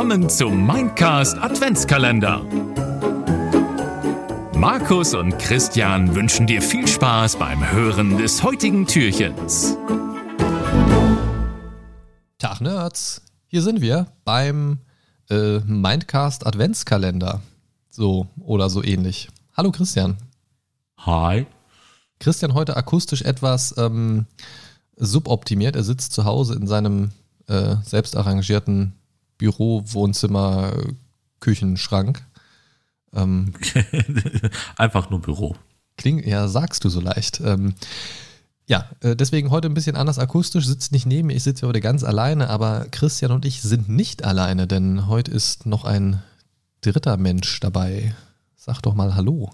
willkommen zum Mindcast Adventskalender. Markus und Christian wünschen dir viel Spaß beim Hören des heutigen Türchens. Tag Nerds, hier sind wir beim äh, Mindcast Adventskalender. So oder so ähnlich. Hallo Christian. Hi. Christian heute akustisch etwas ähm, suboptimiert. Er sitzt zu Hause in seinem äh, selbst arrangierten Büro, Wohnzimmer, Küchenschrank. Ähm, Einfach nur Büro. Klingt, ja, sagst du so leicht. Ähm, ja, äh, deswegen heute ein bisschen anders akustisch, sitzt nicht neben mir, ich sitze heute ganz alleine, aber Christian und ich sind nicht alleine, denn heute ist noch ein dritter Mensch dabei. Sag doch mal Hallo.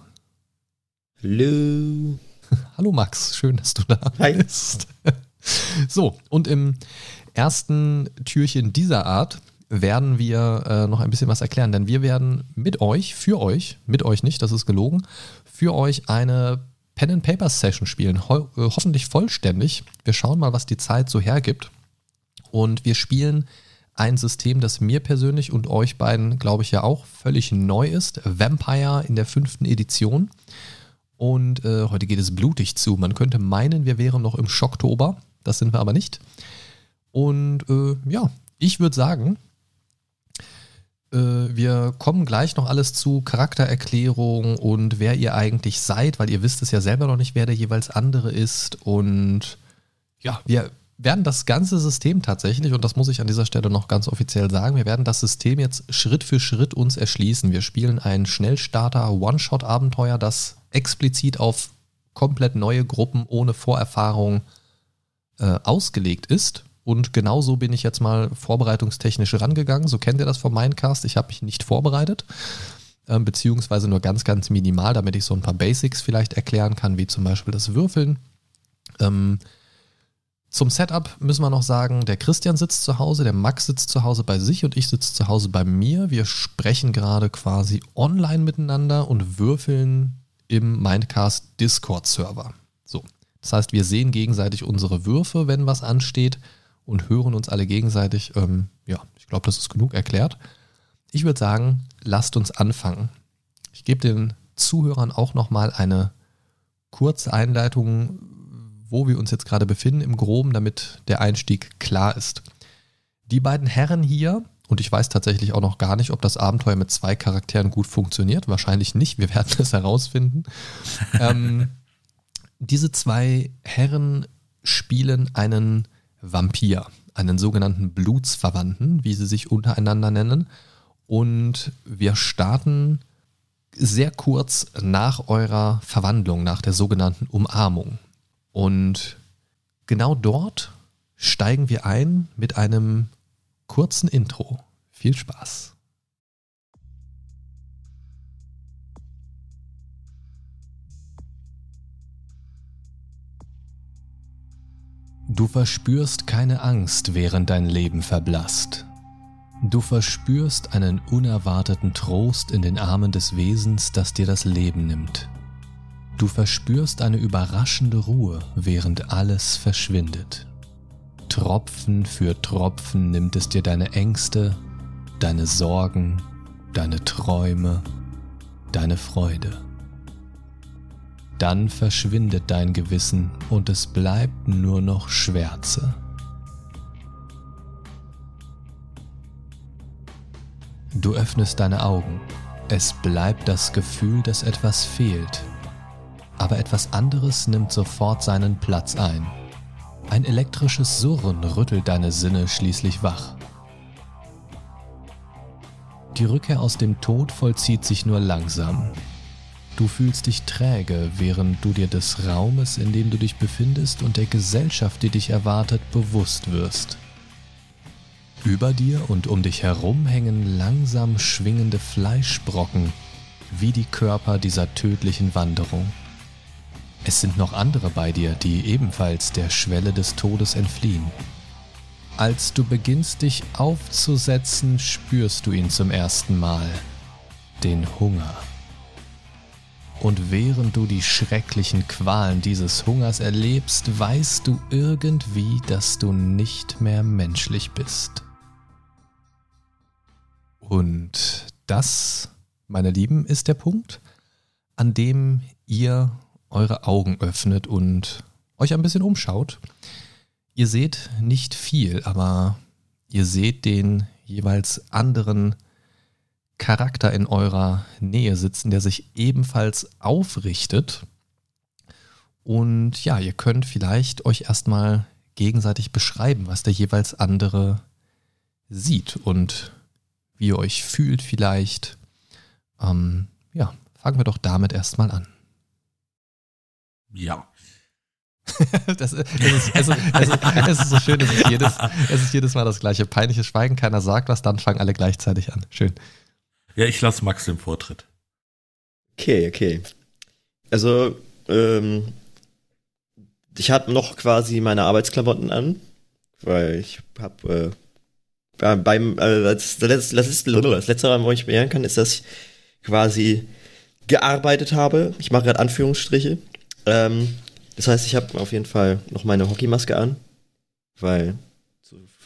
Hallo. Hallo Max, schön, dass du da Hi. bist. So, und im ersten Türchen dieser Art werden wir äh, noch ein bisschen was erklären, denn wir werden mit euch, für euch, mit euch nicht, das ist gelogen, für euch eine Pen and Paper Session spielen, ho äh, hoffentlich vollständig. Wir schauen mal, was die Zeit so hergibt und wir spielen ein System, das mir persönlich und euch beiden, glaube ich, ja auch völlig neu ist. Vampire in der fünften Edition. Und äh, heute geht es blutig zu. Man könnte meinen, wir wären noch im Schocktober. Das sind wir aber nicht. Und äh, ja, ich würde sagen, wir kommen gleich noch alles zu Charaktererklärung und wer ihr eigentlich seid, weil ihr wisst es ja selber noch nicht, wer der jeweils andere ist. Und ja, wir werden das ganze System tatsächlich, und das muss ich an dieser Stelle noch ganz offiziell sagen, wir werden das System jetzt Schritt für Schritt uns erschließen. Wir spielen ein Schnellstarter One-Shot-Abenteuer, das explizit auf komplett neue Gruppen ohne Vorerfahrung äh, ausgelegt ist. Und genauso bin ich jetzt mal vorbereitungstechnisch rangegangen. So kennt ihr das vom Mindcast. Ich habe mich nicht vorbereitet, äh, beziehungsweise nur ganz, ganz minimal, damit ich so ein paar Basics vielleicht erklären kann, wie zum Beispiel das Würfeln. Ähm, zum Setup müssen wir noch sagen, der Christian sitzt zu Hause, der Max sitzt zu Hause bei sich und ich sitze zu Hause bei mir. Wir sprechen gerade quasi online miteinander und würfeln im Mindcast Discord-Server. So, das heißt, wir sehen gegenseitig unsere Würfe, wenn was ansteht und hören uns alle gegenseitig. Ähm, ja, ich glaube, das ist genug erklärt. Ich würde sagen, lasst uns anfangen. Ich gebe den Zuhörern auch nochmal eine kurze Einleitung, wo wir uns jetzt gerade befinden im Groben, damit der Einstieg klar ist. Die beiden Herren hier, und ich weiß tatsächlich auch noch gar nicht, ob das Abenteuer mit zwei Charakteren gut funktioniert. Wahrscheinlich nicht, wir werden es herausfinden. ähm, diese zwei Herren spielen einen Vampir, einen sogenannten Blutsverwandten, wie sie sich untereinander nennen. Und wir starten sehr kurz nach eurer Verwandlung, nach der sogenannten Umarmung. Und genau dort steigen wir ein mit einem kurzen Intro. Viel Spaß. Du verspürst keine Angst, während dein Leben verblasst. Du verspürst einen unerwarteten Trost in den Armen des Wesens, das dir das Leben nimmt. Du verspürst eine überraschende Ruhe, während alles verschwindet. Tropfen für Tropfen nimmt es dir deine Ängste, deine Sorgen, deine Träume, deine Freude. Dann verschwindet dein Gewissen und es bleibt nur noch Schwärze. Du öffnest deine Augen. Es bleibt das Gefühl, dass etwas fehlt. Aber etwas anderes nimmt sofort seinen Platz ein. Ein elektrisches Surren rüttelt deine Sinne schließlich wach. Die Rückkehr aus dem Tod vollzieht sich nur langsam. Du fühlst dich träge, während du dir des Raumes, in dem du dich befindest und der Gesellschaft, die dich erwartet, bewusst wirst. Über dir und um dich herum hängen langsam schwingende Fleischbrocken, wie die Körper dieser tödlichen Wanderung. Es sind noch andere bei dir, die ebenfalls der Schwelle des Todes entfliehen. Als du beginnst dich aufzusetzen, spürst du ihn zum ersten Mal, den Hunger. Und während du die schrecklichen Qualen dieses Hungers erlebst, weißt du irgendwie, dass du nicht mehr menschlich bist. Und das, meine Lieben, ist der Punkt, an dem ihr eure Augen öffnet und euch ein bisschen umschaut. Ihr seht nicht viel, aber ihr seht den jeweils anderen Charakter in eurer Nähe sitzen, der sich ebenfalls aufrichtet. Und ja, ihr könnt vielleicht euch erstmal gegenseitig beschreiben, was der jeweils andere sieht und wie ihr euch fühlt vielleicht. Ähm, ja, fangen wir doch damit erstmal an. Ja. das, ist, es, ist, es, ist, es, ist, so schön, es ist, jedes, es ist jedes Mal das gleiche. Peinliches Schweigen, keiner sagt was, dann fangen alle gleichzeitig an. Schön. Ja, ich lasse Max den Vortritt. Okay, okay. Also, ähm, ich habe noch quasi meine Arbeitsklamotten an, weil ich habe äh, beim äh, das, das, das, das letzte, wo ich beehren kann, ist, dass ich quasi gearbeitet habe. Ich mache gerade Anführungsstriche. Ähm, das heißt, ich habe auf jeden Fall noch meine Hockeymaske an, weil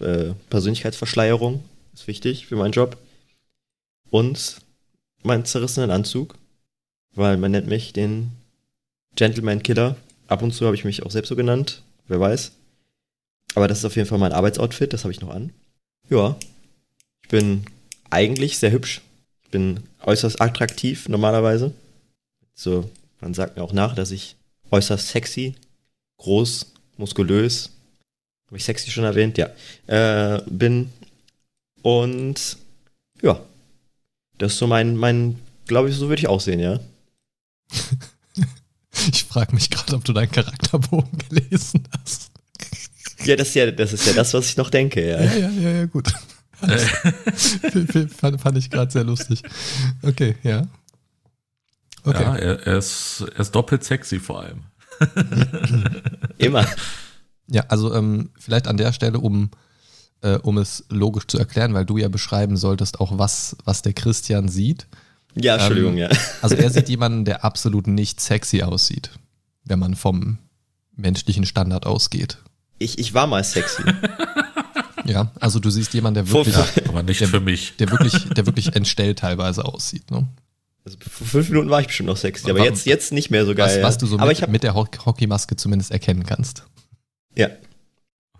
äh, Persönlichkeitsverschleierung ist wichtig für meinen Job. Und meinen zerrissenen Anzug, weil man nennt mich den Gentleman Killer. Ab und zu habe ich mich auch selbst so genannt, wer weiß. Aber das ist auf jeden Fall mein Arbeitsoutfit, das habe ich noch an. Ja, ich bin eigentlich sehr hübsch. Ich bin äußerst attraktiv normalerweise. So, man sagt mir auch nach, dass ich äußerst sexy, groß, muskulös, habe ich sexy schon erwähnt, ja, äh, bin. Und ja, das ist so mein, mein glaube ich, so würde ich aussehen, ja. Ich frage mich gerade, ob du deinen Charakterbogen gelesen hast. Ja, das ist ja, das ist ja das, was ich noch denke, ja. Ja, ja, ja, ja gut. fand, fand, ich gerade sehr lustig. Okay, ja. Okay. Ja, er, er, ist, er ist doppelt sexy vor allem. Immer. Ja, also ähm, vielleicht an der Stelle, um, äh, um es logisch zu erklären, weil du ja beschreiben solltest, auch was, was der Christian sieht. Ja, Entschuldigung, ähm, ja. Also er sieht jemanden, der absolut nicht sexy aussieht, wenn man vom menschlichen Standard ausgeht. Ich, ich war mal sexy. Ja, also du siehst jemanden, der wirklich, aber nicht der, für mich, der wirklich, der wirklich entstellt teilweise aussieht. Ne? Also vor fünf Minuten war ich bestimmt noch sexy, aber jetzt, jetzt nicht mehr so geil. Was, was du so aber mit, mit der Hockeymaske zumindest erkennen kannst. Ja.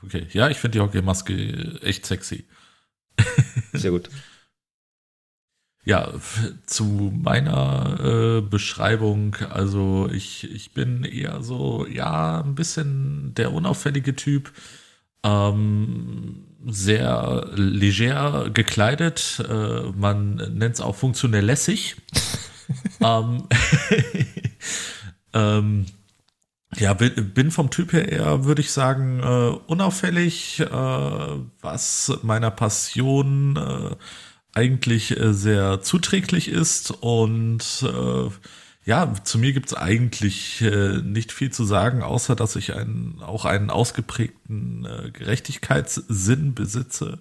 Okay, ja, ich finde die Hockeymaske echt sexy. Sehr gut. Ja, zu meiner äh, Beschreibung, also ich, ich bin eher so, ja, ein bisschen der unauffällige Typ, ähm, sehr leger gekleidet, äh, man nennt es auch funktionell lässig. ähm, ähm, ja, bin vom Typ her eher, würde ich sagen, äh, unauffällig, äh, was meiner Passion äh, eigentlich äh, sehr zuträglich ist und äh, ja, zu mir gibt es eigentlich äh, nicht viel zu sagen, außer dass ich einen, auch einen ausgeprägten Gerechtigkeitssinn besitze.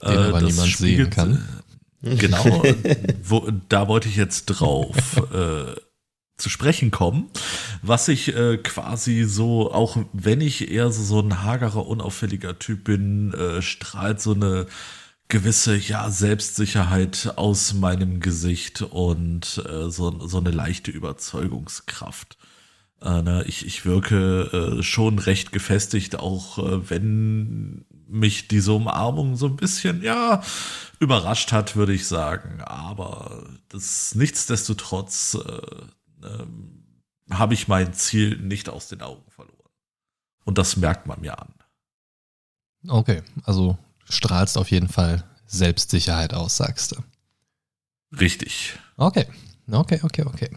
Den aber niemand sehen kann. Genau, wo, da wollte ich jetzt drauf zu sprechen kommen, was ich äh, quasi so, auch wenn ich eher so, so ein hagerer, unauffälliger Typ bin, äh, strahlt so eine gewisse ja Selbstsicherheit aus meinem Gesicht und äh, so, so eine leichte Überzeugungskraft. Äh, ne, ich, ich wirke äh, schon recht gefestigt, auch äh, wenn mich diese Umarmung so ein bisschen ja überrascht hat, würde ich sagen. Aber das nichtsdestotrotz äh, ähm, habe ich mein Ziel nicht aus den Augen verloren. Und das merkt man mir an. Okay, also strahlst auf jeden Fall Selbstsicherheit aus, sagst du. Richtig. Okay, okay, okay, okay.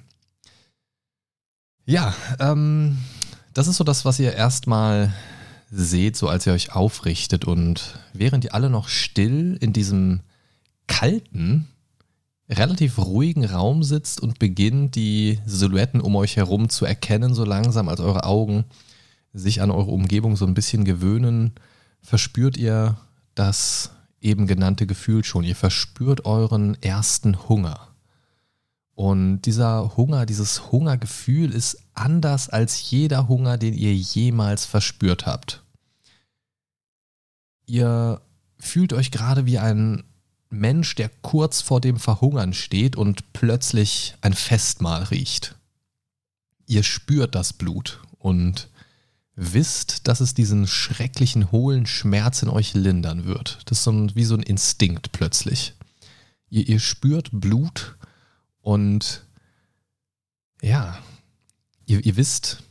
Ja, ähm, das ist so das, was ihr erstmal seht, so als ihr euch aufrichtet und während ihr alle noch still in diesem kalten, relativ ruhigen Raum sitzt und beginnt, die Silhouetten um euch herum zu erkennen, so langsam, als eure Augen sich an eure Umgebung so ein bisschen gewöhnen, verspürt ihr das eben genannte Gefühl schon. Ihr verspürt euren ersten Hunger. Und dieser Hunger, dieses Hungergefühl ist anders als jeder Hunger, den ihr jemals verspürt habt. Ihr fühlt euch gerade wie ein Mensch, der kurz vor dem Verhungern steht und plötzlich ein Festmahl riecht. Ihr spürt das Blut und wisst, dass es diesen schrecklichen, hohlen Schmerz in euch lindern wird. Das ist so ein, wie so ein Instinkt plötzlich. Ihr, ihr spürt Blut und ja, ihr, ihr wisst,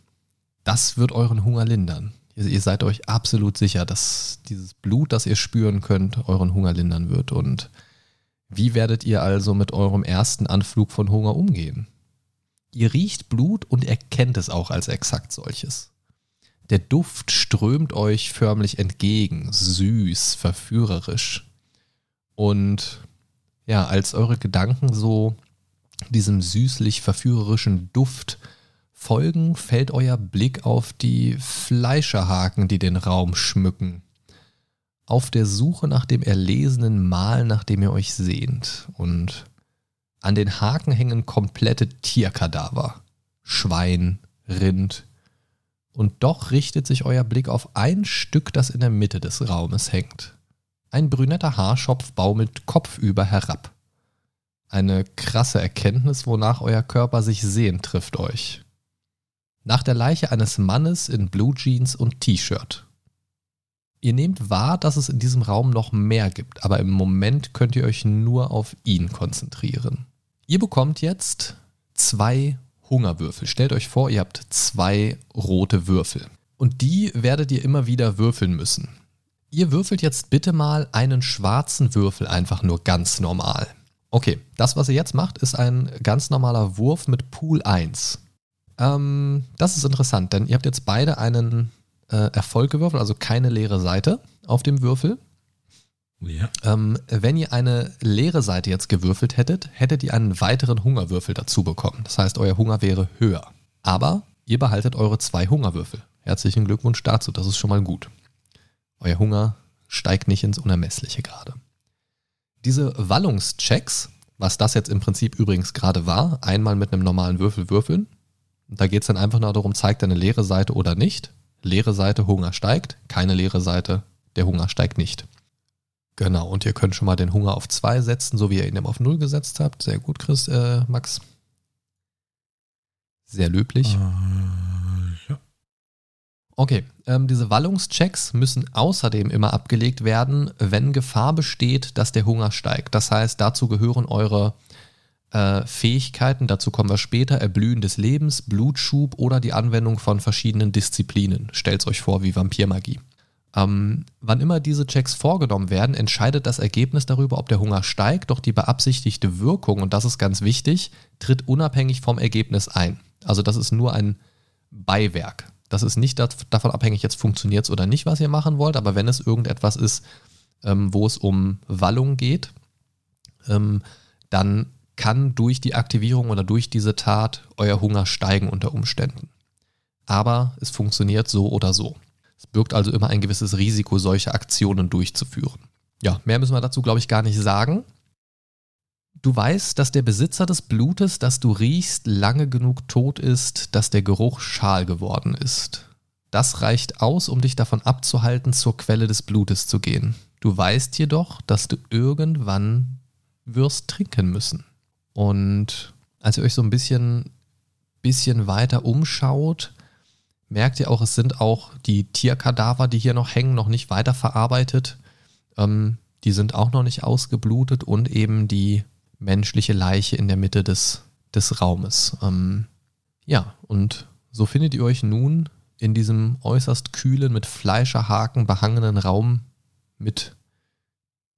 das wird euren Hunger lindern. Ihr, ihr seid euch absolut sicher, dass dieses Blut, das ihr spüren könnt, euren Hunger lindern wird. Und wie werdet ihr also mit eurem ersten Anflug von Hunger umgehen? Ihr riecht Blut und erkennt es auch als exakt solches. Der Duft strömt euch förmlich entgegen, süß, verführerisch. Und ja, als eure Gedanken so diesem süßlich verführerischen Duft folgen, fällt euer Blick auf die Fleischerhaken, die den Raum schmücken. Auf der Suche nach dem erlesenen Mal, nach dem ihr euch sehnt. Und an den Haken hängen komplette Tierkadaver. Schwein, Rind. Und doch richtet sich euer Blick auf ein Stück, das in der Mitte des Raumes hängt. Ein brünetter Haarschopf baumelt kopfüber herab. Eine krasse Erkenntnis, wonach euer Körper sich sehnt, trifft euch. Nach der Leiche eines Mannes in Blue Jeans und T-Shirt. Ihr nehmt wahr, dass es in diesem Raum noch mehr gibt, aber im Moment könnt ihr euch nur auf ihn konzentrieren. Ihr bekommt jetzt zwei Hungerwürfel. Stellt euch vor, ihr habt zwei rote Würfel. Und die werdet ihr immer wieder würfeln müssen. Ihr würfelt jetzt bitte mal einen schwarzen Würfel einfach nur ganz normal. Okay, das, was ihr jetzt macht, ist ein ganz normaler Wurf mit Pool 1. Ähm, das ist interessant, denn ihr habt jetzt beide einen äh, Erfolg gewürfelt, also keine leere Seite auf dem Würfel. Ja. Ähm, wenn ihr eine leere Seite jetzt gewürfelt hättet, hättet ihr einen weiteren Hungerwürfel dazu bekommen. Das heißt, euer Hunger wäre höher. Aber ihr behaltet eure zwei Hungerwürfel. Herzlichen Glückwunsch dazu, das ist schon mal gut. Euer Hunger steigt nicht ins Unermessliche gerade. Diese Wallungschecks, was das jetzt im Prinzip übrigens gerade war, einmal mit einem normalen Würfel würfeln, da geht es dann einfach nur darum, zeigt er eine leere Seite oder nicht. Leere Seite, Hunger steigt. Keine leere Seite, der Hunger steigt nicht. Genau, und ihr könnt schon mal den Hunger auf 2 setzen, so wie ihr ihn eben auf 0 gesetzt habt. Sehr gut, Chris, äh, Max. Sehr löblich. Äh, ja. Okay, ähm, diese Wallungschecks müssen außerdem immer abgelegt werden, wenn Gefahr besteht, dass der Hunger steigt. Das heißt, dazu gehören eure äh, Fähigkeiten, dazu kommen wir später, Erblühen des Lebens, Blutschub oder die Anwendung von verschiedenen Disziplinen. Stellt euch vor wie Vampirmagie. Ähm, wann immer diese Checks vorgenommen werden, entscheidet das Ergebnis darüber, ob der Hunger steigt, doch die beabsichtigte Wirkung, und das ist ganz wichtig, tritt unabhängig vom Ergebnis ein. Also das ist nur ein Beiwerk. Das ist nicht davon abhängig, jetzt funktioniert es oder nicht, was ihr machen wollt, aber wenn es irgendetwas ist, ähm, wo es um Wallung geht, ähm, dann kann durch die Aktivierung oder durch diese Tat euer Hunger steigen unter Umständen. Aber es funktioniert so oder so. Es birgt also immer ein gewisses Risiko, solche Aktionen durchzuführen. Ja, mehr müssen wir dazu, glaube ich, gar nicht sagen. Du weißt, dass der Besitzer des Blutes, das du riechst, lange genug tot ist, dass der Geruch schal geworden ist. Das reicht aus, um dich davon abzuhalten, zur Quelle des Blutes zu gehen. Du weißt jedoch, dass du irgendwann wirst trinken müssen. Und als ihr euch so ein bisschen, bisschen weiter umschaut, merkt ihr auch, es sind auch die Tierkadaver, die hier noch hängen, noch nicht weiterverarbeitet. Ähm, die sind auch noch nicht ausgeblutet und eben die menschliche Leiche in der Mitte des, des Raumes. Ähm, ja, und so findet ihr euch nun in diesem äußerst kühlen, mit Fleischerhaken behangenen Raum mit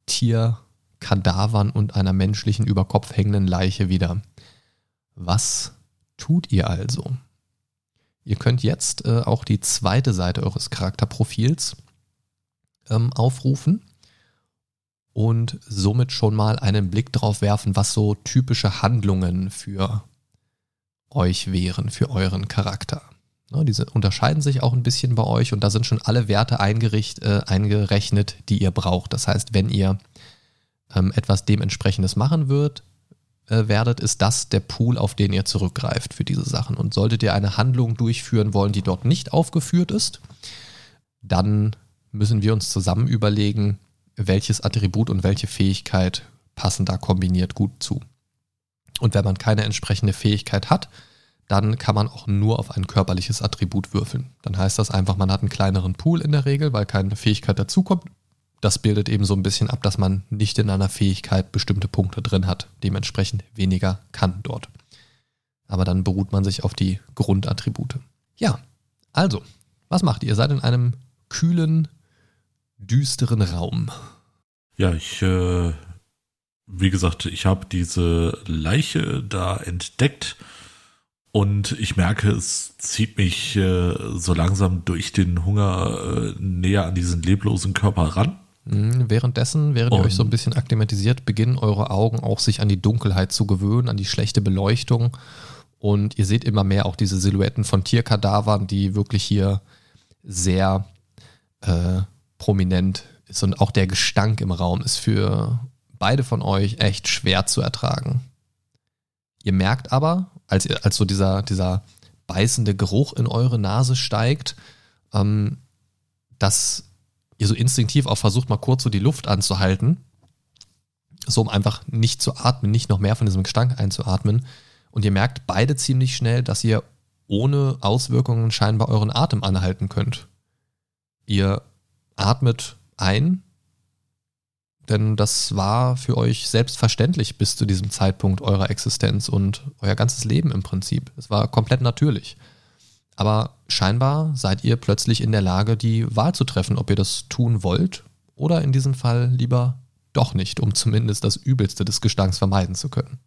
Tier, Kadavern und einer menschlichen über Kopf hängenden Leiche wieder. Was tut ihr also? Ihr könnt jetzt äh, auch die zweite Seite eures Charakterprofils ähm, aufrufen und somit schon mal einen Blick drauf werfen, was so typische Handlungen für euch wären, für euren Charakter. Ja, diese unterscheiden sich auch ein bisschen bei euch und da sind schon alle Werte äh, eingerechnet, die ihr braucht. Das heißt, wenn ihr ähm, etwas dementsprechendes machen wird, äh, werdet, ist das der Pool, auf den ihr zurückgreift für diese Sachen. Und solltet ihr eine Handlung durchführen wollen, die dort nicht aufgeführt ist, dann müssen wir uns zusammen überlegen, welches Attribut und welche Fähigkeit passen da kombiniert gut zu. Und wenn man keine entsprechende Fähigkeit hat, dann kann man auch nur auf ein körperliches Attribut würfeln. Dann heißt das einfach, man hat einen kleineren Pool in der Regel, weil keine Fähigkeit dazukommt. Das bildet eben so ein bisschen ab, dass man nicht in einer Fähigkeit bestimmte Punkte drin hat, dementsprechend weniger kann dort. Aber dann beruht man sich auf die Grundattribute. Ja, also, was macht ihr? Ihr seid in einem kühlen, düsteren Raum. Ja, ich, äh, wie gesagt, ich habe diese Leiche da entdeckt und ich merke, es zieht mich äh, so langsam durch den Hunger äh, näher an diesen leblosen Körper ran. Mhm, währenddessen, während ihr euch so ein bisschen akklimatisiert, beginnen eure Augen auch sich an die Dunkelheit zu gewöhnen, an die schlechte Beleuchtung. Und ihr seht immer mehr auch diese Silhouetten von Tierkadavern, die wirklich hier sehr äh, prominent ist. Und auch der Gestank im Raum ist für beide von euch echt schwer zu ertragen. Ihr merkt aber, als, ihr, als so dieser, dieser beißende Geruch in eure Nase steigt, ähm, dass ihr so instinktiv auch versucht, mal kurz so die Luft anzuhalten, so um einfach nicht zu atmen, nicht noch mehr von diesem Gestank einzuatmen. Und ihr merkt beide ziemlich schnell, dass ihr ohne Auswirkungen scheinbar euren Atem anhalten könnt. Ihr atmet ein, denn das war für euch selbstverständlich bis zu diesem Zeitpunkt eurer Existenz und euer ganzes Leben im Prinzip. Es war komplett natürlich. Aber scheinbar seid ihr plötzlich in der Lage, die Wahl zu treffen, ob ihr das tun wollt oder in diesem Fall lieber doch nicht, um zumindest das Übelste des Gestanks vermeiden zu können.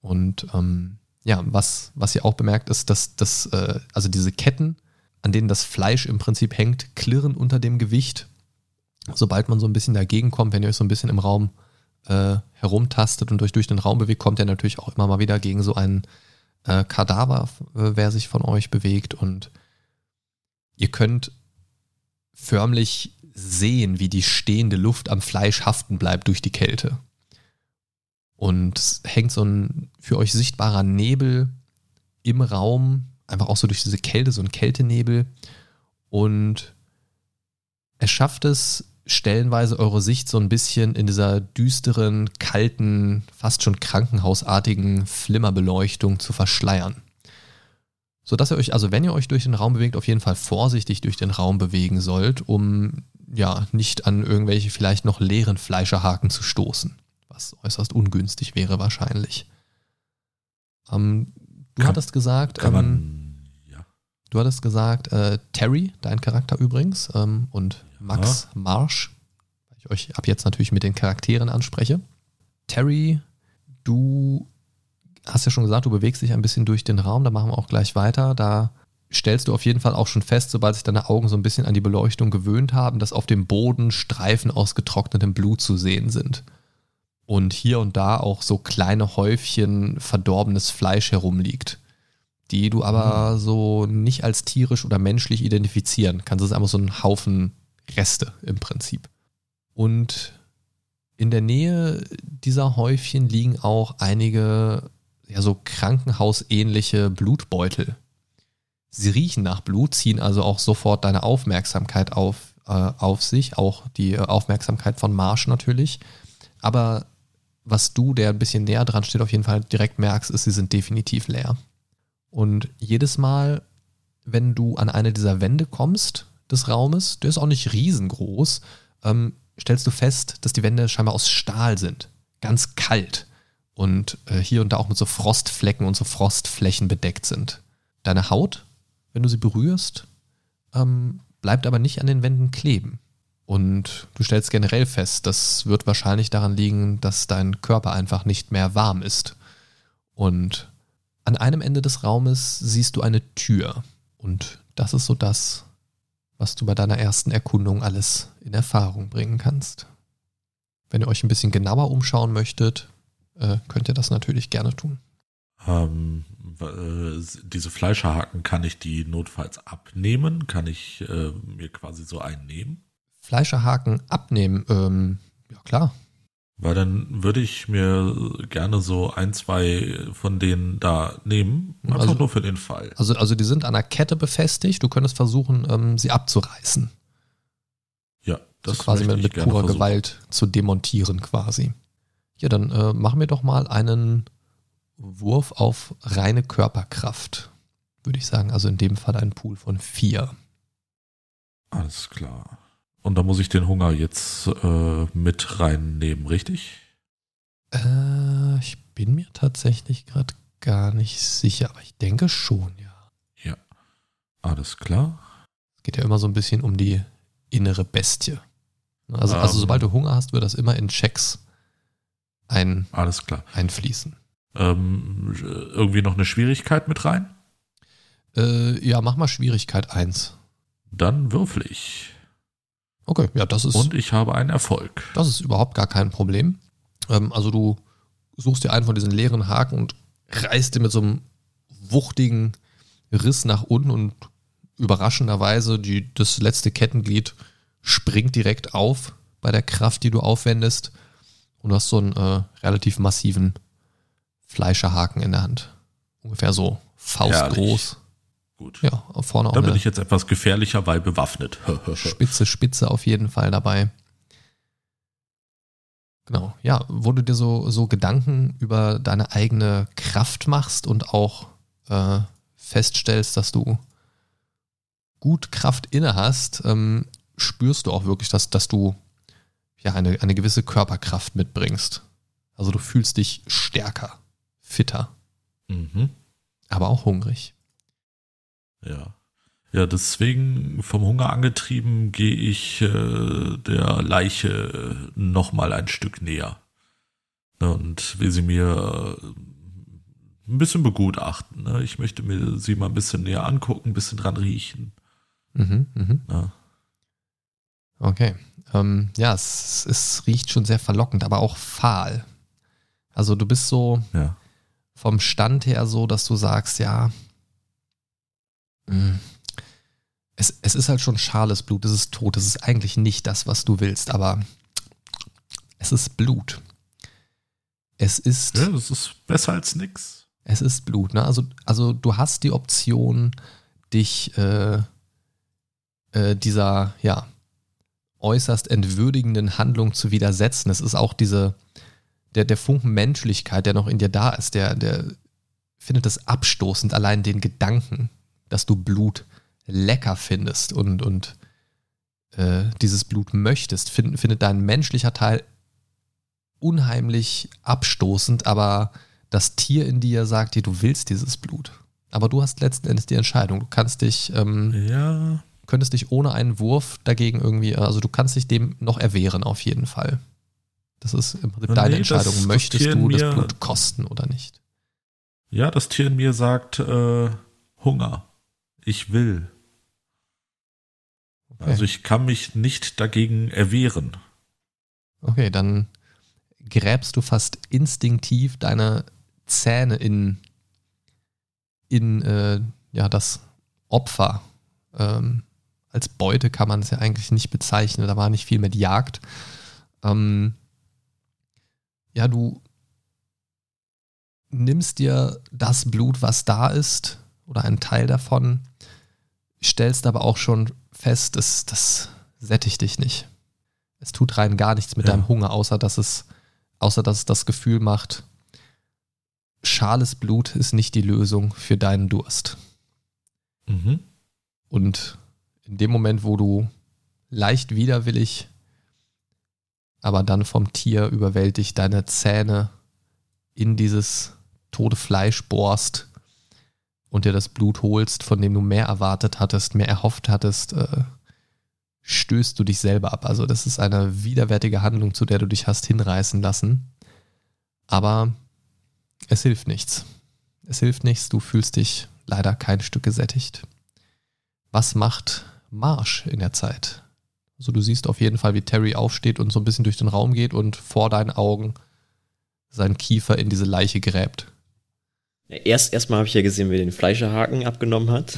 Und ähm, ja, was, was ihr auch bemerkt, ist, dass das, äh, also diese Ketten, an denen das Fleisch im Prinzip hängt, klirren unter dem Gewicht. Sobald man so ein bisschen dagegen kommt, wenn ihr euch so ein bisschen im Raum äh, herumtastet und euch durch den Raum bewegt, kommt ihr natürlich auch immer mal wieder gegen so einen äh, Kadaver, äh, wer sich von euch bewegt und ihr könnt förmlich sehen, wie die stehende Luft am Fleisch haften bleibt durch die Kälte. Und es hängt so ein für euch sichtbarer Nebel im Raum, einfach auch so durch diese Kälte, so ein Kältenebel. Und er schafft es, stellenweise eure Sicht so ein bisschen in dieser düsteren, kalten, fast schon krankenhausartigen Flimmerbeleuchtung zu verschleiern. Sodass ihr euch, also wenn ihr euch durch den Raum bewegt, auf jeden Fall vorsichtig durch den Raum bewegen sollt, um ja nicht an irgendwelche vielleicht noch leeren Fleischerhaken zu stoßen. Was äußerst ungünstig wäre wahrscheinlich. Ähm, du kann, hattest gesagt, kann man, ähm, ja. du hattest gesagt, äh, Terry, dein Charakter übrigens, ähm, und Max ja. Marsch, weil ich euch ab jetzt natürlich mit den Charakteren anspreche. Terry, du hast ja schon gesagt, du bewegst dich ein bisschen durch den Raum, da machen wir auch gleich weiter. Da stellst du auf jeden Fall auch schon fest, sobald sich deine Augen so ein bisschen an die Beleuchtung gewöhnt haben, dass auf dem Boden Streifen aus getrocknetem Blut zu sehen sind. Und hier und da auch so kleine Häufchen verdorbenes Fleisch herumliegt, die du aber mhm. so nicht als tierisch oder menschlich identifizieren kannst. Es ist einfach so ein Haufen Reste im Prinzip. Und in der Nähe dieser Häufchen liegen auch einige ja so krankenhausähnliche Blutbeutel. Sie riechen nach Blut, ziehen also auch sofort deine Aufmerksamkeit auf, äh, auf sich, auch die Aufmerksamkeit von Marsch natürlich. Aber was du, der ein bisschen näher dran steht, auf jeden Fall direkt merkst, ist, sie sind definitiv leer. Und jedes Mal, wenn du an eine dieser Wände kommst, des Raumes, der ist auch nicht riesengroß, ähm, stellst du fest, dass die Wände scheinbar aus Stahl sind. Ganz kalt. Und äh, hier und da auch mit so Frostflecken und so Frostflächen bedeckt sind. Deine Haut, wenn du sie berührst, ähm, bleibt aber nicht an den Wänden kleben. Und du stellst generell fest, das wird wahrscheinlich daran liegen, dass dein Körper einfach nicht mehr warm ist. Und an einem Ende des Raumes siehst du eine Tür. Und das ist so das, was du bei deiner ersten Erkundung alles in Erfahrung bringen kannst. Wenn ihr euch ein bisschen genauer umschauen möchtet, äh, könnt ihr das natürlich gerne tun. Ähm, äh, diese Fleischerhaken, kann ich die notfalls abnehmen? Kann ich äh, mir quasi so einen nehmen? Fleischerhaken abnehmen, ähm, ja klar. Weil dann würde ich mir gerne so ein, zwei von denen da nehmen. Einfach also, nur für den Fall. Also, also die sind an der Kette befestigt. Du könntest versuchen, ähm, sie abzureißen. Ja, das so quasi mit, mit purer versuchen. Gewalt zu demontieren quasi. Ja, dann äh, machen wir doch mal einen Wurf auf reine Körperkraft, würde ich sagen. Also in dem Fall ein Pool von vier. Alles klar. Und da muss ich den Hunger jetzt äh, mit reinnehmen, richtig? Äh, ich bin mir tatsächlich gerade gar nicht sicher, aber ich denke schon, ja. Ja. Alles klar. Es geht ja immer so ein bisschen um die innere Bestie. Also, Ähm. also sobald du Hunger hast, wird das immer in Checks ein, Alles klar. einfließen. Ähm, irgendwie noch eine Schwierigkeit mit rein? Äh, ja, mach mal Schwierigkeit 1. Dann würfel ich. Okay, ja, das ist, Und ich habe einen Erfolg. das ist überhaupt gar kein Problem. Ähm, also du suchst dir einen von diesen leeren Haken und reißt dir mit so einem wuchtigen Riss nach unten und überraschenderweise die, das letzte Kettenglied springt direkt auf bei der Kraft, die du aufwendest. Und du hast so einen äh, relativ massiven Fleischerhaken in der Hand. Ungefähr so faustgroß. Gut. Ja, vorne auch Da bin ich jetzt etwas gefährlicher, weil bewaffnet. spitze Spitze auf jeden Fall dabei. Genau, ja, wo du dir so, so Gedanken über deine eigene Kraft machst und auch äh, feststellst, dass du gut Kraft inne hast, ähm, spürst du auch wirklich, dass, dass du ja eine, eine gewisse Körperkraft mitbringst. Also du fühlst dich stärker, fitter, mhm. aber auch hungrig. Ja. Ja, deswegen vom Hunger angetrieben gehe ich äh, der Leiche noch mal ein Stück näher. Ne, Und will sie mir äh, ein bisschen begutachten. Ne? Ich möchte mir sie mal ein bisschen näher angucken, ein bisschen dran riechen. Mhm, mhm. Ne? Okay. Ähm, ja, es, es riecht schon sehr verlockend, aber auch fahl. Also du bist so Ja. vom Stand her so, dass du sagst, ja, mh, es, es ist halt schon schales Blut, es ist tot, es ist eigentlich nicht das, was du willst, aber es ist Blut. Es ist, ja, das ist besser als nix. es ist Blut. Ne? Also, also du hast die Option, dich äh, äh, dieser, ja, äußerst entwürdigenden Handlung zu widersetzen. Es ist auch diese, der, der Funken Menschlichkeit, der noch in dir da ist, der, der findet es abstoßend, allein den Gedanken, dass du Blut lecker findest und, und äh, dieses Blut möchtest, find, findet dein menschlicher Teil unheimlich abstoßend, aber das Tier in dir sagt dir, du willst dieses Blut. Aber du hast letzten Endes die Entscheidung. Du kannst dich ähm, Ja. könntest dich ohne einen Wurf dagegen irgendwie, also du kannst dich dem noch erwehren auf jeden Fall. Das ist im Prinzip Nee, deine das- Entscheidung. das Möchtest in du das Blut kosten oder nicht? Ja, das Tier in mir sagt äh, Hunger. Ich will. Okay. Also ich kann mich nicht dagegen erwehren. Okay, dann gräbst du fast instinktiv deine Zähne in, in äh, ja, das Opfer. Ähm, als Beute kann man es ja eigentlich nicht bezeichnen. Da war nicht viel mit Jagd. Ähm, ja, du nimmst dir das Blut, was da ist, oder einen Teil davon, stellst aber auch schon fest, dass das sättigt dich nicht. Es tut rein gar nichts mit Ja. deinem Hunger, außer dass es, außer dass es das Gefühl macht, schales Blut ist nicht die Lösung für deinen Durst. Mhm. Und in dem Moment, wo du leicht widerwillig, aber dann vom Tier überwältigt, deine Zähne in dieses tote Fleisch bohrst und dir das Blut holst, von dem du mehr erwartet hattest, mehr erhofft hattest, äh, stößt du dich selber ab. Also das ist eine widerwärtige Handlung, zu der du dich hast hinreißen lassen. Aber es hilft nichts. Es hilft nichts, du fühlst dich leider kein Stück gesättigt. Was macht Marsch in der Zeit? Also du siehst auf jeden Fall, wie Terry aufsteht und so ein bisschen durch den Raum geht und vor deinen Augen seinen Kiefer in diese Leiche gräbt. Erst erstmal habe ich ja gesehen, wer den Fleischerhaken abgenommen hat.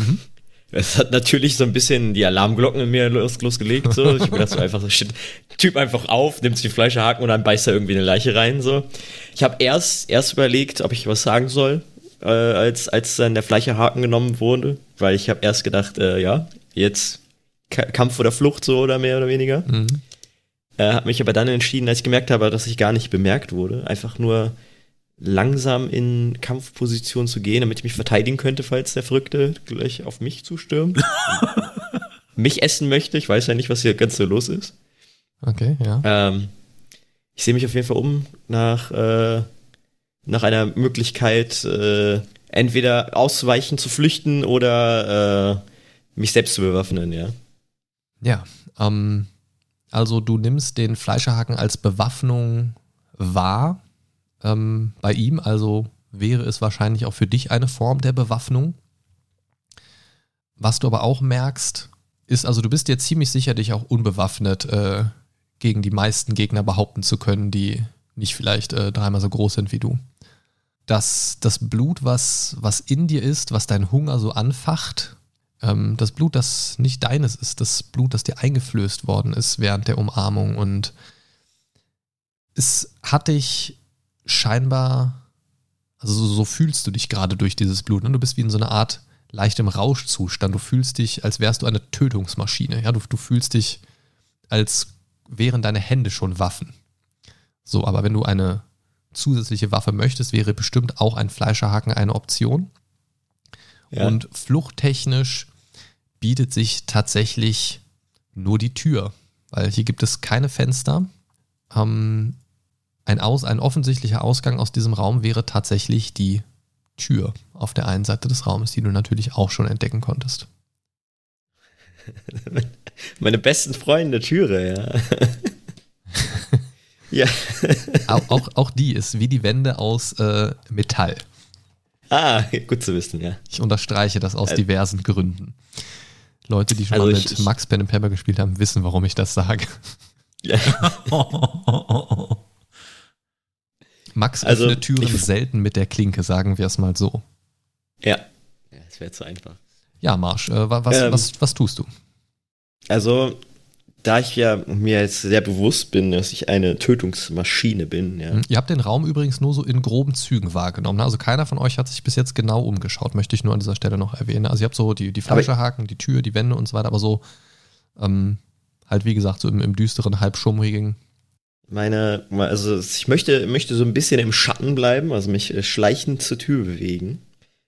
Das hat natürlich so ein bisschen die Alarmglocken in mir los, losgelegt. So. Ich hab gedacht, so einfach so, shit, Typ einfach auf, nimmt sich den Fleischerhaken und dann beißt er irgendwie eine Leiche rein. So. Ich habe erst, erst überlegt, ob ich was sagen soll, äh, als, als dann der Fleischerhaken genommen wurde, weil ich habe erst gedacht, äh, ja, jetzt Ka Kampf oder Flucht so oder mehr oder weniger. Mhm. Äh, habe mich aber dann entschieden, als ich gemerkt habe, dass ich gar nicht bemerkt wurde, einfach nur langsam in Kampfposition zu gehen, damit ich mich verteidigen könnte, falls der Verrückte gleich auf mich zustürmt. mich essen möchte. Ich weiß ja nicht, was hier ganz so los ist. Okay, ja. Ähm, ich sehe mich auf jeden Fall um nach, äh, nach einer Möglichkeit, äh, entweder auszuweichen, zu flüchten oder äh, mich selbst zu bewaffnen, ja. Ja, ähm, also du nimmst den Fleischerhaken als Bewaffnung wahr ähm, bei ihm, also wäre es wahrscheinlich auch für dich eine Form der Bewaffnung. Was du aber auch merkst, ist, also du bist dir ziemlich sicher, dich auch unbewaffnet äh, gegen die meisten Gegner behaupten zu können, die nicht vielleicht äh, dreimal so groß sind wie du. Dass das Blut, was, was in dir ist, was deinen Hunger so anfacht, ähm, das Blut, das nicht deines ist, das Blut, das dir eingeflößt worden ist während der Umarmung und es hat dich scheinbar, also so, so fühlst du dich gerade durch dieses Blut. Ne? Du bist wie in so einer Art leichtem Rauschzustand. Du fühlst dich, als wärst du eine Tötungsmaschine. Ja? Du, du fühlst dich, als wären deine Hände schon Waffen. So, aber wenn du eine zusätzliche Waffe möchtest, wäre bestimmt auch ein Fleischerhaken eine Option. Ja. Und fluchttechnisch bietet sich tatsächlich nur die Tür, weil hier gibt es keine Fenster. Ähm, ein, aus, ein offensichtlicher Ausgang aus diesem Raum wäre tatsächlich die Tür auf der einen Seite des Raumes, die du natürlich auch schon entdecken konntest. Meine besten Freunde, Türe, ja. ja. auch, auch, auch, die ist wie die Wände aus äh, Metall. Ah, gut zu wissen, ja. Ich unterstreiche das aus äh, diversen Gründen. Leute, die schon also mal ich, mit Max Pen Pepper gespielt haben, wissen, warum ich das sage. Ja. Max also, öffnet Türen selten mit der Klinke, sagen wir es mal so. Ja, ja das wäre zu einfach. Ja, Marsch, äh, was, ähm, was, was tust du? Also, da ich ja mir jetzt sehr bewusst bin, dass ich eine Tötungsmaschine bin. Ja. Hm, ihr habt den Raum übrigens nur so in groben Zügen wahrgenommen. Ne? Also keiner von euch hat sich bis jetzt genau umgeschaut, möchte ich nur an dieser Stelle noch erwähnen. Also ihr habt so die, die Fleischerhaken, die Tür, die Wände und so weiter, aber so ähm, halt wie gesagt so im, im düsteren, halbschummrigen meine, also ich möchte, möchte so ein bisschen im Schatten bleiben, also mich äh, schleichend zur Tür bewegen.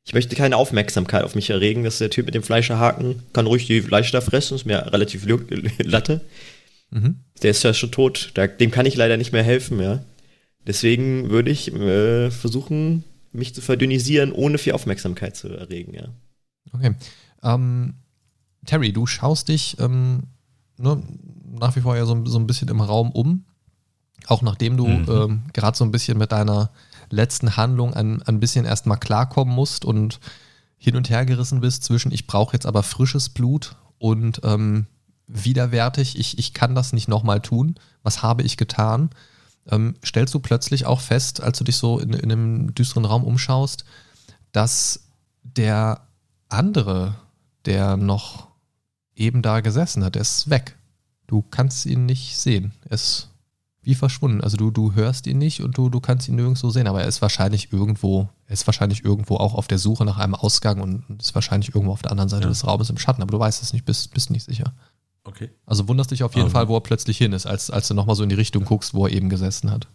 Ich möchte keine Aufmerksamkeit auf mich erregen, dass der Typ mit dem Fleischerhaken kann ruhig die Fleisch da fressen, ist mir relativ Latte. Mhm. Der ist ja schon tot, dem kann ich leider nicht mehr helfen, ja. Deswegen würde ich äh, versuchen, mich zu verdünnisieren, ohne viel Aufmerksamkeit zu erregen, ja. Okay. Ähm, Terry, du schaust dich ähm, ne, nach wie vor ja so, so ein bisschen im Raum um. Auch nachdem du mhm. ähm, gerade so ein bisschen mit deiner letzten Handlung ein, ein bisschen erstmal klarkommen musst und hin und her gerissen bist zwischen ich brauche jetzt aber frisches Blut und ähm, widerwärtig, ich, ich kann das nicht nochmal tun, was habe ich getan, ähm, stellst du plötzlich auch fest, als du dich so in, in einem düsteren Raum umschaust, dass der andere, der noch eben da gesessen hat, der ist weg. Du kannst ihn nicht sehen. Er ist wie verschwunden. Also du, du hörst ihn nicht und du, du kannst ihn nirgendwo sehen, aber er ist wahrscheinlich irgendwo, er ist wahrscheinlich irgendwo auch auf der Suche nach einem Ausgang und ist wahrscheinlich irgendwo auf der anderen Seite ja. des Raumes im Schatten, aber du weißt es nicht, bist, bist nicht sicher. Okay. Also wunderst dich auf jeden um, Fall, wo er plötzlich hin ist, als, als du nochmal so in die Richtung guckst, wo er eben gesessen hat.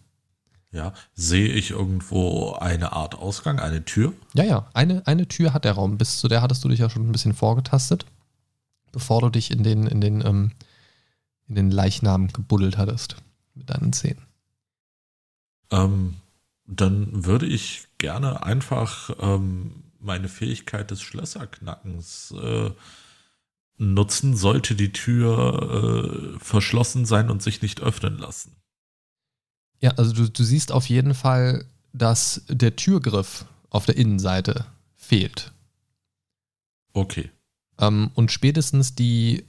Ja, sehe ich irgendwo eine Art Ausgang, eine Tür? Ja, ja, eine, eine Tür hat der Raum. Bis zu der hattest du dich ja schon ein bisschen vorgetastet, bevor du dich in den, in den, ähm, in den Leichnam gebuddelt hattest mit deinen Zähnen? Ähm, dann würde ich gerne einfach ähm, meine Fähigkeit des Schlösserknackens äh, nutzen, sollte die Tür äh, verschlossen sein und sich nicht öffnen lassen. Ja, also du, du siehst auf jeden Fall, dass der Türgriff auf der Innenseite fehlt. Okay. Ähm, und spätestens die,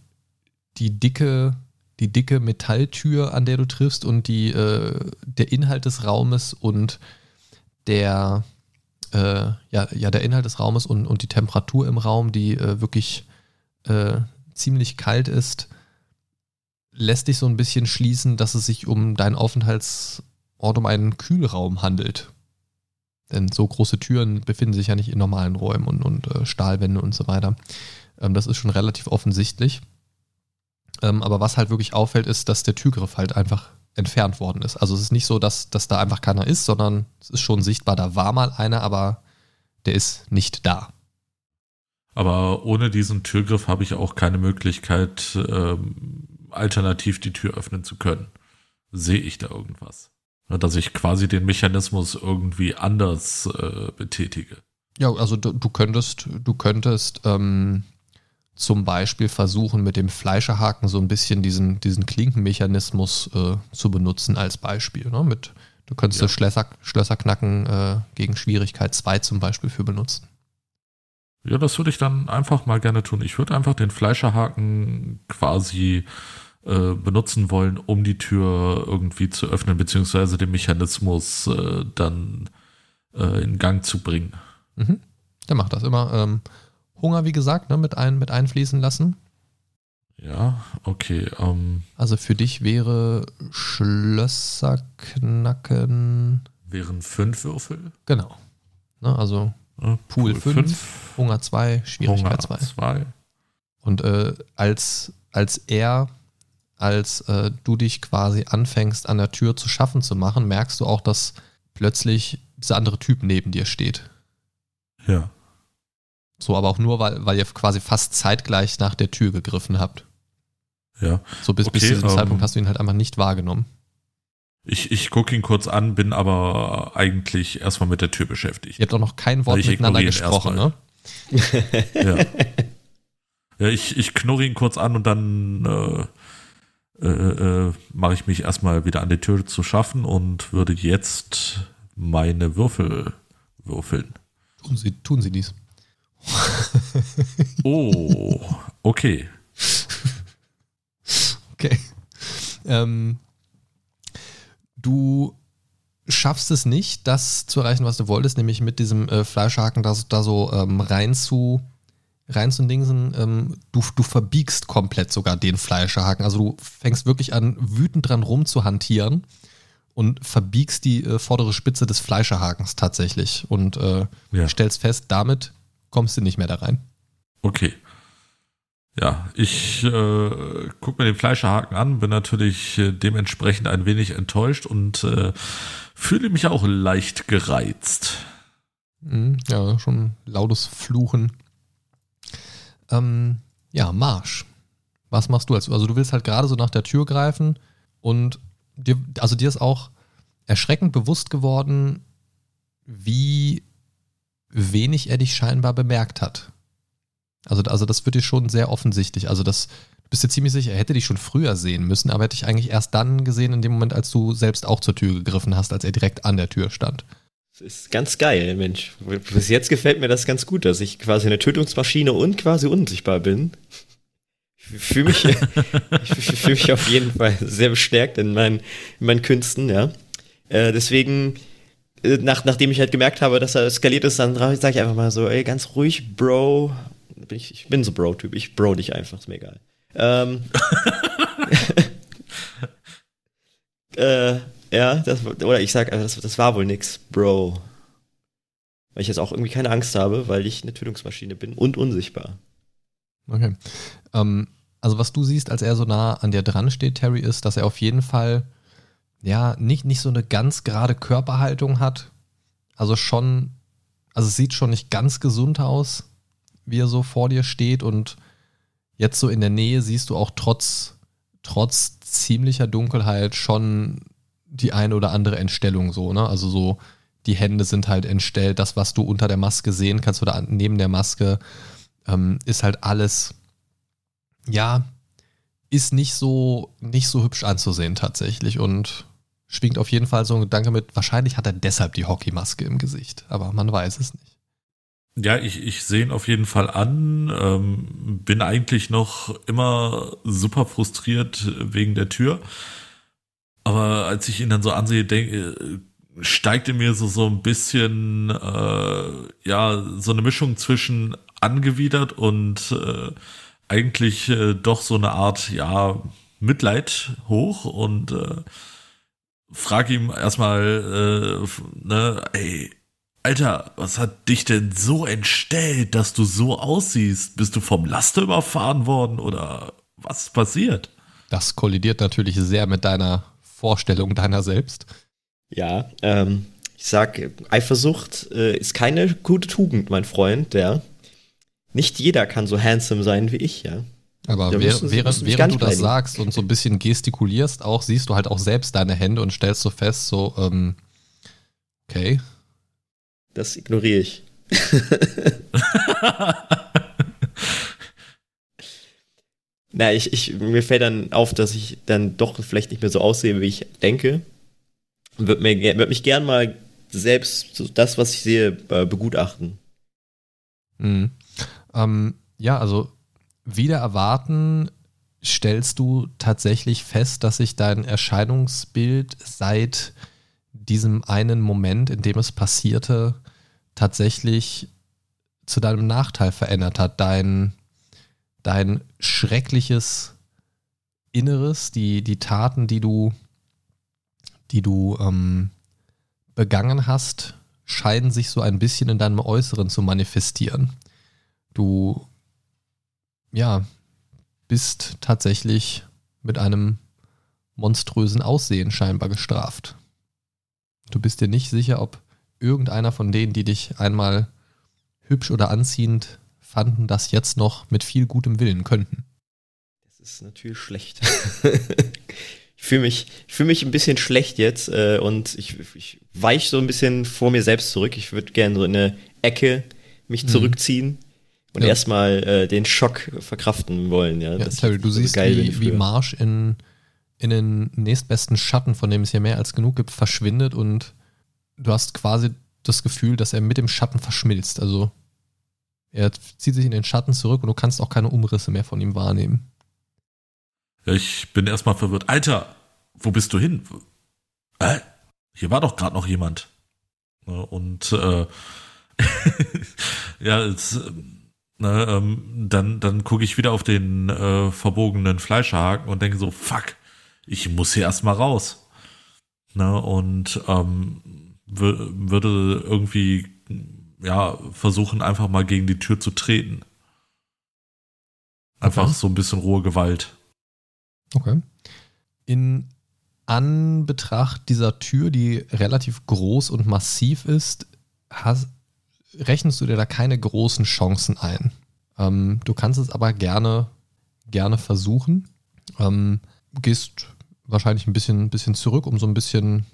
die dicke die dicke Metalltür, an der du triffst und die, äh, der Inhalt des Raumes und der, äh, ja, ja, der Inhalt des Raumes und, und die Temperatur im Raum, die äh, wirklich äh, ziemlich kalt ist, lässt dich so ein bisschen schließen, dass es sich um deinen Aufenthaltsort, um einen Kühlraum handelt. Denn so große Türen befinden sich ja nicht in normalen Räumen und, und äh, Stahlwände und so weiter. Ähm, das ist schon relativ offensichtlich. Ähm, aber was halt wirklich auffällt, ist, dass der Türgriff halt einfach entfernt worden ist. Also es ist nicht so, dass, dass da einfach keiner ist, sondern es ist schon sichtbar, da war mal einer, aber der ist nicht da. Aber ohne diesen Türgriff habe ich auch keine Möglichkeit, ähm, alternativ die Tür öffnen zu können. Sehe ich da irgendwas? Dass ich quasi den Mechanismus irgendwie anders äh, betätige. Ja, also du, du könntest, du könntest ähm, zum Beispiel versuchen, mit dem Fleischerhaken so ein bisschen diesen, diesen Klinkenmechanismus äh, zu benutzen als Beispiel. Ne? Mit, du könntest ja. Schlösser, Schlösser knacken äh, gegen Schwierigkeit 2 zum Beispiel für benutzen. Ja, das würde ich dann einfach mal gerne tun. Ich würde einfach den Fleischerhaken quasi äh, benutzen wollen, um die Tür irgendwie zu öffnen, beziehungsweise den Mechanismus äh, dann äh, in Gang zu bringen. Mhm. Der macht das immer. Ähm, Hunger, wie gesagt, ne, mit, ein, mit einfließen lassen. Ja, okay. Um, also für dich wäre Schlösserknacken. Wären fünf Würfel? Genau. Ne, also Pool 5, Hunger 2, Schwierigkeit 2. Und äh, als, als er, als äh, du dich quasi anfängst, an der Tür zu schaffen zu machen, merkst du auch, dass plötzlich dieser andere Typ neben dir steht. Ja. So, aber auch nur, weil, weil ihr quasi fast zeitgleich nach der Tür gegriffen habt. Ja. So bis, okay, bis zu diesem ähm, Zeitpunkt hast du ihn halt einfach nicht wahrgenommen. Ich, ich gucke ihn kurz an, bin aber eigentlich erstmal mit der Tür beschäftigt. Ihr habt auch noch kein Wort miteinander gesprochen, ne? ja. ja, ich, ich knurre ihn kurz an und dann äh, äh, äh, mache ich mich erstmal wieder an die Tür zu schaffen und würde jetzt meine Würfel würfeln. Tun Sie, tun Sie dies. oh, okay. Okay. Ähm, du schaffst es nicht, das zu erreichen, was du wolltest, nämlich mit diesem äh, Fleischhaken da, da so ähm, rein zu rein zu dingsen, ähm, du, du verbiegst komplett sogar den Fleischhaken. Also du fängst wirklich an, wütend dran rumzuhantieren und verbiegst die äh, vordere Spitze des Fleischerhakens tatsächlich und äh, ja. stellst fest, damit kommst du nicht mehr da rein. Okay. Ja, ich äh, gucke mir den Fleischerhaken an, bin natürlich äh, dementsprechend ein wenig enttäuscht und äh, fühle mich auch leicht gereizt. Mhm, ja, schon lautes Fluchen. Ähm, ja, Marsch. Was machst du? Also, also du willst halt gerade so nach der Tür greifen und dir, also dir ist auch erschreckend bewusst geworden, wie wenig er dich scheinbar bemerkt hat. Also, also das wird dir schon sehr offensichtlich. Also das, du bist dir ziemlich sicher, er hätte dich schon früher sehen müssen, aber er hätte dich eigentlich erst dann gesehen, in dem Moment, als du selbst auch zur Tür gegriffen hast, als er direkt an der Tür stand. Das ist ganz geil, Mensch. Bis jetzt gefällt mir das ganz gut, dass ich quasi eine Tötungsmaschine und quasi unsichtbar bin. Ich fühle mich, ich fühle mich auf jeden Fall sehr bestärkt in meinen, in meinen Künsten, ja. Äh, deswegen, nach, nachdem ich halt gemerkt habe, dass er skaliert ist, dann sage ich einfach mal so, ey, ganz ruhig, Bro, bin ich, ich bin so Bro-Typ. Ich bro dich einfach, ist mir egal. Ähm, äh, ja, das, oder ich sag, das, das war wohl nix, Bro. Weil ich jetzt auch irgendwie keine Angst habe, weil ich eine Tötungsmaschine bin und unsichtbar. Okay. Ähm, also was du siehst, als er so nah an dir dran steht, Terry, ist, dass er auf jeden Fall ja nicht, nicht so eine ganz gerade Körperhaltung hat. Also schon, also es sieht schon nicht ganz gesund aus wie er so vor dir steht und jetzt so in der Nähe siehst du auch trotz, trotz ziemlicher Dunkelheit schon die eine oder andere Entstellung so, ne? Also so, die Hände sind halt entstellt, das, was du unter der Maske sehen kannst oder neben der Maske, ähm, ist halt alles, ja, ist nicht so, nicht so hübsch anzusehen tatsächlich und schwingt auf jeden Fall so ein Gedanke mit, wahrscheinlich hat er deshalb die Hockeymaske im Gesicht, aber man weiß es nicht. Ja, ich, ich sehe ihn auf jeden Fall an. Ähm, bin eigentlich noch immer super frustriert wegen der Tür. Aber als ich ihn dann so ansehe, denke, steigt in mir so, so ein bisschen, äh, ja, so eine Mischung zwischen angewidert und äh, eigentlich äh, doch so eine Art, ja, Mitleid hoch und äh, frage ihm erstmal, äh, ne, ey, Alter, was hat dich denn so entstellt, dass du so aussiehst? Bist du vom Laster überfahren worden oder Was passiert? Das kollidiert natürlich sehr mit deiner Vorstellung deiner selbst. Ja, ähm, ich sag, Eifersucht äh, ist keine gute Tugend, mein Freund, ja. Nicht jeder kann so handsome sein wie ich, ja. Aber Da während, während, während du das sagst und so ein bisschen gestikulierst, auch siehst du halt auch selbst deine Hände und stellst so fest, so, ähm, okay, Das ignoriere ich. Na, ich, ich, mir fällt dann auf, dass ich dann doch vielleicht nicht mehr so aussehe, wie ich denke. Würde würd mich gern mal selbst das, was ich sehe, äh, begutachten. Mhm. Ähm, ja, also wieder erwarten stellst du tatsächlich fest, dass sich dein Erscheinungsbild seit diesem einen Moment, in dem es passierte, tatsächlich zu deinem Nachteil verändert hat. Dein, dein schreckliches Inneres, die, die Taten, die du, die du ähm, begangen hast, scheinen sich so ein bisschen in deinem Äußeren zu manifestieren. Du, ja, bist tatsächlich mit einem monströsen Aussehen scheinbar gestraft. Du bist dir nicht sicher, ob irgendeiner von denen, die dich einmal hübsch oder anziehend fanden, das jetzt noch mit viel gutem Willen könnten. Das ist natürlich schlecht. ich fühle mich, ich fühl mich ein bisschen schlecht jetzt äh, und ich, ich weich so ein bisschen vor mir selbst zurück. Ich würde gerne so in eine Ecke mich Mhm. zurückziehen und Ja. erstmal äh, den Schock verkraften wollen. Ja, Ja, Terry, du so siehst, geil wie, wie. Marsch in, in den nächstbesten Schatten, von dem es hier mehr als genug gibt, verschwindet und du hast quasi das Gefühl, dass er mit dem Schatten verschmilzt. Also er zieht sich in den Schatten zurück und du kannst auch keine Umrisse mehr von ihm wahrnehmen. Ja, ich bin erstmal verwirrt. Alter, wo bist du hin? Äh, hier war doch gerade noch jemand. Ne, Und äh, ja, jetzt, ne, ähm, dann, dann gucke ich wieder auf den äh, verbogenen Fleischerhaken und denke so, fuck, ich muss hier erstmal raus. Ne, und ähm, wür- würde irgendwie ja versuchen, einfach mal gegen die Tür zu treten. Einfach Okay. so ein bisschen rohe Gewalt. Okay. In Anbetracht dieser Tür, die relativ groß und massiv ist, hast, rechnest du dir da keine großen Chancen ein. Ähm, du kannst es aber gerne, gerne versuchen. Ähm, gehst wahrscheinlich ein bisschen, bisschen zurück, um so ein bisschen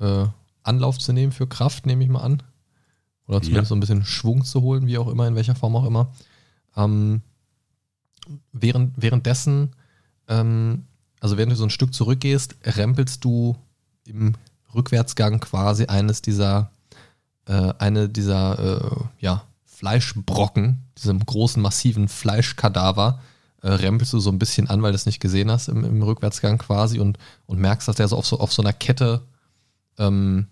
äh, Anlauf zu nehmen für Kraft, nehme ich mal an. Oder zumindest Ja. so ein bisschen Schwung zu holen, wie auch immer, in welcher Form auch immer. Ähm, während, währenddessen ähm, also während du so ein Stück zurückgehst, rempelst du im Rückwärtsgang quasi eines dieser, äh, eine dieser äh, ja, Fleischbrocken, diesem großen, massiven Fleischkadaver, äh, rempelst du so ein bisschen an, weil du es nicht gesehen hast im, im Rückwärtsgang quasi und, und merkst, dass der so auf so, auf so einer Kette ähm,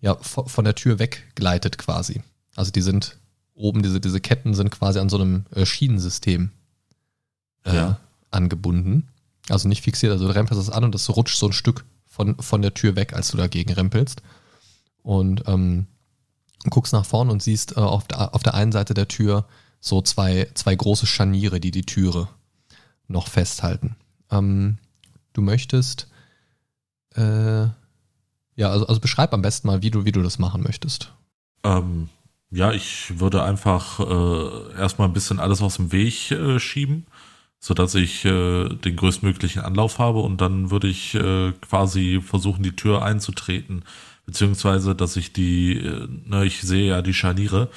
ja, von, der Tür weggleitet quasi. Also die sind oben, diese, diese Ketten sind quasi an so einem äh, Schienensystem äh, Ja. angebunden. Also nicht fixiert, also du rempelst es an und das rutscht so ein Stück von, von der Tür weg, als du dagegen rempelst. Und ähm, guckst nach vorne und siehst äh, auf, der, auf der einen Seite der Tür so zwei, zwei große Scharniere, die die Türe noch festhalten. Ähm, du möchtest, äh, ja, also, also beschreib am besten mal, wie du, wie du das machen möchtest. Ähm, ja, ich würde einfach äh, erstmal ein bisschen alles aus dem Weg äh, schieben, sodass ich äh, den größtmöglichen Anlauf habe und dann würde ich äh, quasi versuchen, die Tür einzutreten, beziehungsweise, dass ich die, äh, ne, ich sehe ja die Scharniere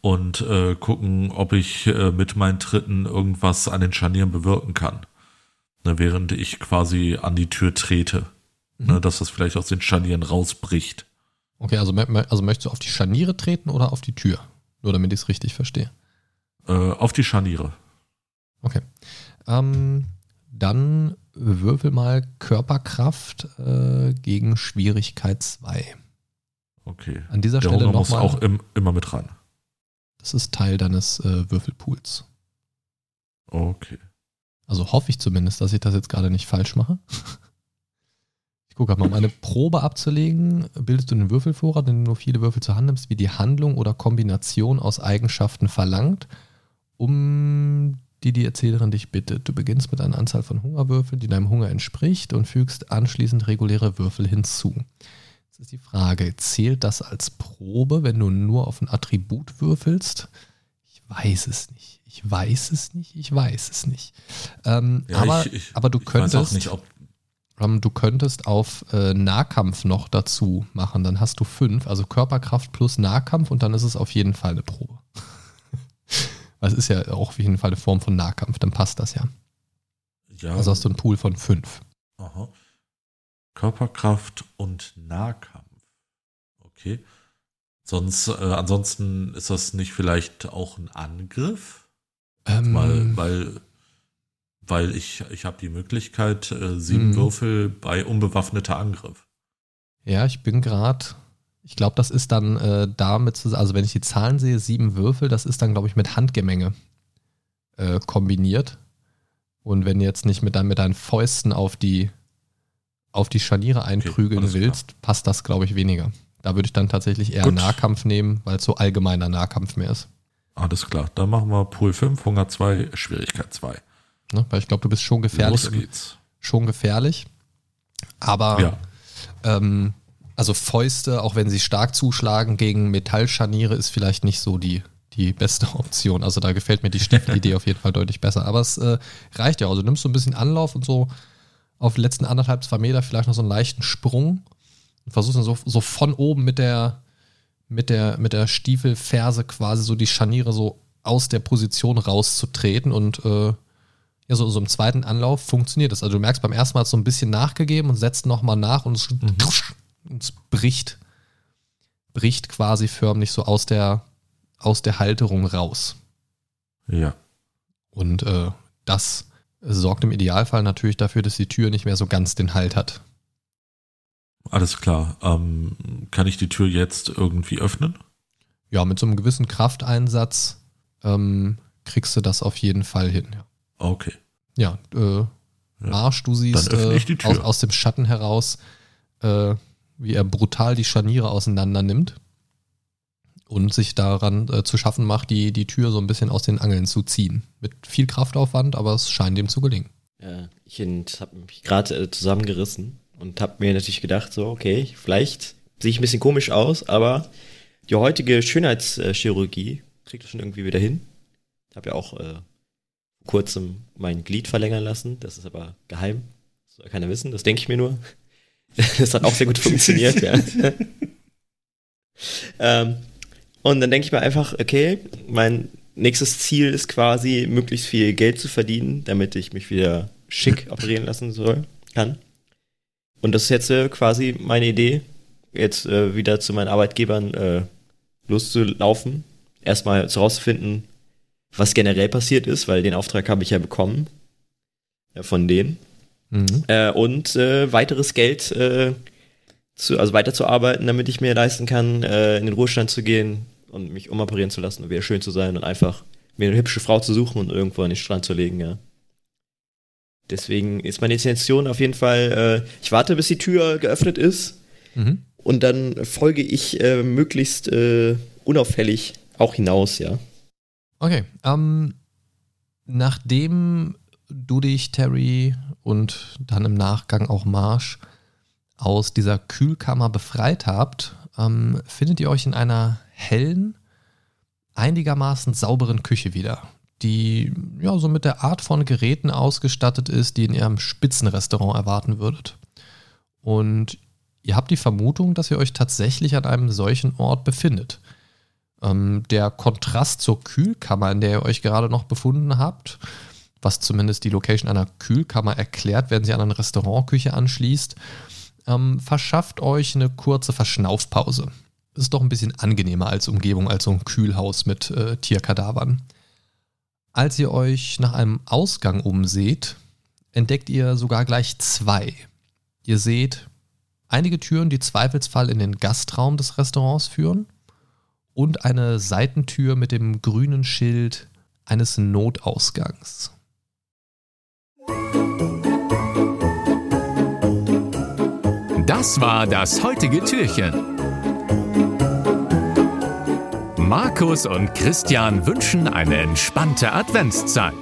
und äh, gucken, ob ich äh, mit meinen Tritten irgendwas an den Scharnieren bewirken kann, ne, während ich quasi an die Tür trete, ne, dass das vielleicht aus den Scharnieren rausbricht. Okay, also, also möchtest du auf die Scharniere treten oder auf die Tür? Nur damit ich es richtig verstehe. Äh, auf die Scharniere. Okay. Ähm, dann würfel mal Körperkraft äh, gegen Schwierigkeit 2. Okay. An dieser Der Stelle Hunger muss nochmal, auch im, immer mit ran. das ist Teil deines äh, Würfelpools. Okay. Also hoffe ich zumindest, dass ich das jetzt gerade nicht falsch mache. Ich gucke mal, um eine Probe abzulegen, bildest du einen Würfelvorrat, in dem du nur viele Würfel zur Hand nimmst, wie die Handlung oder Kombination aus Eigenschaften verlangt. Um die die Erzählerin dich bittet. Du beginnst mit einer Anzahl von Hungerwürfeln, die deinem Hunger entspricht und fügst anschließend reguläre Würfel hinzu. Jetzt ist die Frage, zählt das als Probe, wenn du nur auf ein Attribut würfelst? Ich weiß es nicht. Ich weiß es nicht. Ich weiß es nicht. Ähm, Ja, aber, ich- ich- aber du könntest, nicht, ähm, du könntest auf äh, Nahkampf noch dazu machen. Dann hast du fünf, also Körperkraft plus Nahkampf und dann ist es auf jeden Fall eine Probe. Es ist ja auch auf jeden Fall eine Form von Nahkampf, dann passt das ja. Ja, Also hast du einen Pool von fünf. aha. Körperkraft und Nahkampf. Okay. Sonst, äh, ansonsten ist das nicht vielleicht auch ein Angriff? Ähm, Weil, weil, weil ich, ich habe die Möglichkeit, äh, sieben Mhm. Würfel bei unbewaffneter Angriff. Ja, ich bin gerade. Ich glaube, das ist dann äh, damit zu. Also, wenn ich die Zahlen sehe, sieben Würfel, das ist dann, glaube ich, mit Handgemenge äh, kombiniert. Und wenn du jetzt nicht mit, dein, mit deinen Fäusten auf die, auf die Scharniere einprügeln klar. willst, passt das, glaube ich, weniger. Da würde ich dann tatsächlich eher Gut. Nahkampf nehmen, weil es so allgemeiner Nahkampf mehr ist. Alles klar, dann machen wir Pool 5, Hunger 2, Schwierigkeit 2. Ne? Weil ich glaube, du bist schon gefährlich. Los geht's. Schon gefährlich. Aber Ja, Ähm, also Fäuste, auch wenn sie stark zuschlagen gegen Metallscharniere, ist vielleicht nicht so die, die beste Option. Also da gefällt mir die Stiefelidee auf jeden Fall deutlich besser. Aber es äh, reicht ja. Also du nimmst so ein bisschen Anlauf und so auf die letzten anderthalb, zwei Meter vielleicht noch so einen leichten Sprung und versuchst dann so, so von oben mit der, mit der, mit der Stiefelferse quasi so die Scharniere so aus der Position rauszutreten und äh, ja, so, so im zweiten Anlauf funktioniert das. Also du merkst, beim ersten Mal hat es so ein bisschen nachgegeben und setzt nochmal nach und es, und es bricht, bricht quasi förmlich so aus der, aus der Halterung raus. ja. Und äh, das sorgt im Idealfall natürlich dafür, dass die Tür nicht mehr so ganz den Halt hat. Alles klar. Ähm, kann ich die Tür jetzt irgendwie öffnen? Ja, mit so einem gewissen Krafteinsatz ähm, kriegst du das auf jeden Fall hin. Ja, Okay. ja, äh, Marsch, du siehst äh, aus, aus dem Schatten heraus, äh, wie er brutal die Scharniere auseinander nimmt und sich daran äh, zu schaffen macht, die, die Tür so ein bisschen aus den Angeln zu ziehen. Mit viel Kraftaufwand, aber es scheint ihm zu gelingen. Ja, ich habe mich gerade äh, zusammengerissen und habe mir natürlich gedacht, so, okay, vielleicht sehe ich ein bisschen komisch aus, aber die heutige Schönheitschirurgie kriegt das schon irgendwie wieder hin. Ich habe ja auch äh, kurzem mein Glied verlängern lassen, das ist aber geheim. Das soll keiner wissen, das denke ich mir nur. Das hat auch sehr gut funktioniert, ja. ähm, und dann denke ich mir einfach, okay, mein nächstes Ziel ist quasi, möglichst viel Geld zu verdienen, damit ich mich wieder schick operieren lassen soll, kann. Und das ist jetzt äh, quasi meine Idee, jetzt äh, wieder zu meinen Arbeitgebern äh, loszulaufen. Erstmal herauszufinden, was generell passiert ist, weil den Auftrag habe ich ja bekommen äh, von denen. Mhm. Äh, und äh, weiteres Geld äh, zu, also weiterzuarbeiten, damit ich mir leisten kann, äh, in den Ruhestand zu gehen und mich umoperieren zu lassen und wieder schön zu sein und einfach mir eine hübsche Frau zu suchen und irgendwo an den Strand zu legen, ja. Deswegen ist meine Intention auf jeden Fall, äh, ich warte, bis die Tür geöffnet ist Mhm. und dann folge ich äh, möglichst äh, unauffällig auch hinaus, ja. Okay. Ähm, nachdem du dich, Terry, und dann im Nachgang auch Marsch aus dieser Kühlkammer befreit habt, ähm, findet ihr euch in einer hellen, einigermaßen sauberen Küche wieder, die ja so mit der Art von Geräten ausgestattet ist, die in ihrem Spitzenrestaurant erwarten würdet. Und ihr habt die Vermutung, dass ihr euch tatsächlich an einem solchen Ort befindet. Ähm, der Kontrast zur Kühlkammer, in der ihr euch gerade noch befunden habt, was zumindest die Location einer Kühlkammer erklärt, wenn sie an eine Restaurantküche anschließt, ähm, verschafft euch eine kurze Verschnaufpause. Ist doch ein bisschen angenehmer als Umgebung, als so ein Kühlhaus mit äh, Tierkadavern. Als ihr euch nach einem Ausgang umseht, entdeckt ihr sogar gleich zwei. Ihr seht einige Türen, die zweifelsfall in den Gastraum des Restaurants führen und eine Seitentür mit dem grünen Schild eines Notausgangs. Das war das heutige Türchen. Markus und Christian wünschen eine entspannte Adventszeit.